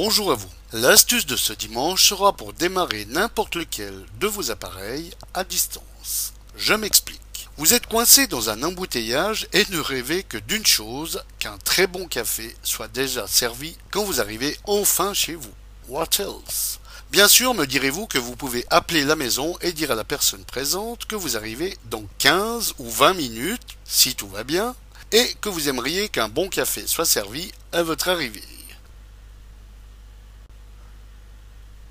Bonjour à vous. L'astuce de ce dimanche sera pour démarrer n'importe lequel de vos appareils à distance. Je m'explique. Vous êtes coincé dans un embouteillage et ne rêvez que d'une chose, qu'un très bon café soit déjà servi quand vous arrivez enfin chez vous. What else? Bien sûr, me direz-vous que vous pouvez appeler la maison et dire à la personne présente que vous arrivez dans 15 ou 20 minutes, si tout va bien, et que vous aimeriez qu'un bon café soit servi à votre arrivée.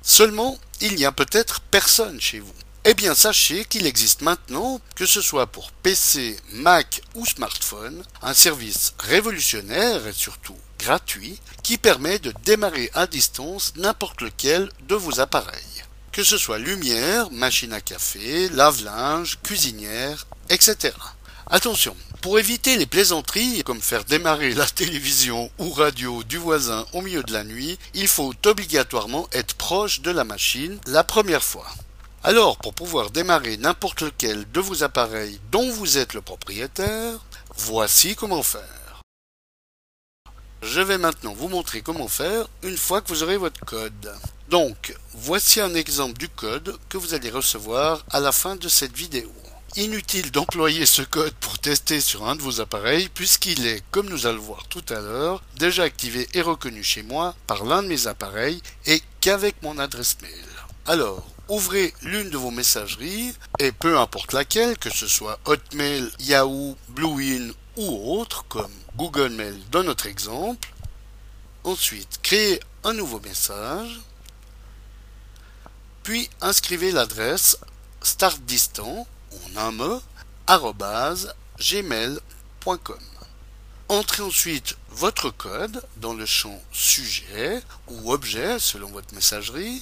Seulement, il n'y a peut-être personne chez vous. Eh bien, sachez qu'il existe maintenant, que ce soit pour PC, Mac ou smartphone, un service révolutionnaire et surtout gratuit qui permet de démarrer à distance n'importe lequel de vos appareils. Que ce soit lumière, machine à café, lave-linge, cuisinière, etc. Attention, pour éviter les plaisanteries, comme faire démarrer la télévision ou radio du voisin au milieu de la nuit, il faut obligatoirement être proche de la machine la première fois. Alors, pour pouvoir démarrer n'importe lequel de vos appareils dont vous êtes le propriétaire, voici comment faire. Je vais maintenant vous montrer comment faire une fois que vous aurez votre code. Donc, voici un exemple du code que vous allez recevoir à la fin de cette vidéo. Inutile d'employer ce code pour tester sur un de vos appareils puisqu'il est, comme nous allons voir tout à l'heure, déjà activé et reconnu chez moi par l'un de mes appareils et qu'avec mon adresse mail. Alors, ouvrez l'une de vos messageries et peu importe laquelle, que ce soit Hotmail, Yahoo, Bluein ou autre, comme Google Mail dans notre exemple. Ensuite, créez un nouveau message. Puis inscrivez l'adresse startdistant en un mot, gmail.com. Entrez ensuite votre code dans le champ sujet ou objet selon votre messagerie,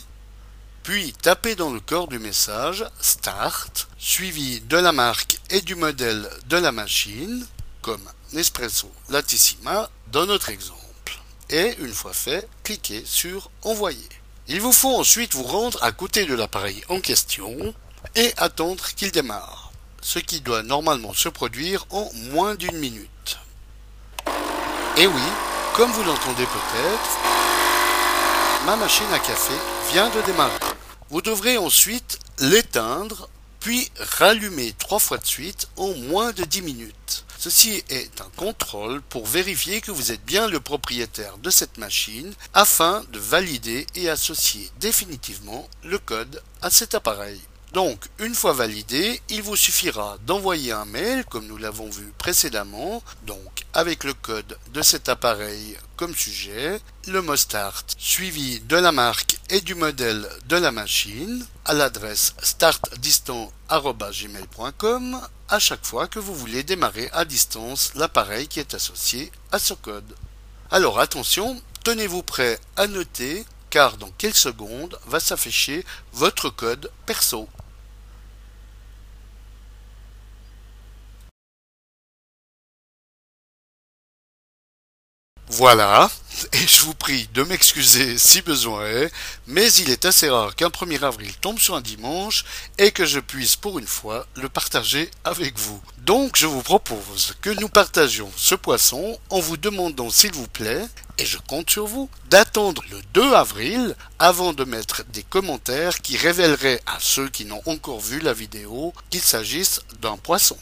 puis tapez dans le corps du message Start, suivi de la marque et du modèle de la machine, comme Nespresso Latissima dans notre exemple. Et une fois fait, cliquez sur Envoyer. Il vous faut ensuite vous rendre à côté de l'appareil en question et attendre qu'il démarre, ce qui doit normalement se produire en moins d'une minute. Et oui, comme vous l'entendez peut-être, ma machine à café vient de démarrer. Vous devrez ensuite l'éteindre, puis rallumer trois fois de suite en moins de 10 minutes. Ceci est un contrôle pour vérifier que vous êtes bien le propriétaire de cette machine afin de valider et associer définitivement le code à cet appareil. Donc, une fois validé, il vous suffira d'envoyer un mail, comme nous l'avons vu précédemment, donc avec le code de cet appareil comme sujet, le mot start suivi de la marque et du modèle de la machine à l'adresse startdistant.gmail.com à chaque fois que vous voulez démarrer à distance l'appareil qui est associé à ce code. Alors attention, tenez-vous prêt à noter car dans quelques secondes va s'afficher votre code perso. Voilà, et je vous prie de m'excuser si besoin est, mais il est assez rare qu'un 1er avril tombe sur un dimanche et que je puisse pour une fois le partager avec vous. Donc je vous propose que nous partagions ce poisson en vous demandant s'il vous plaît, et je compte sur vous, d'attendre le 2 avril avant de mettre des commentaires qui révéleraient à ceux qui n'ont encore vu la vidéo qu'il s'agisse d'un poisson.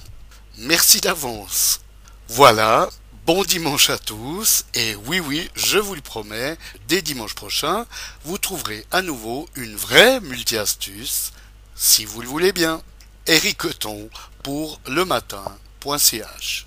Merci d'avance. Voilà, Bon dimanche à tous et oui oui, je vous le promets, dès dimanche prochain, vous trouverez à nouveau une vraie multi-astuce, si vous le voulez bien. Eric Coton pour le matin.ch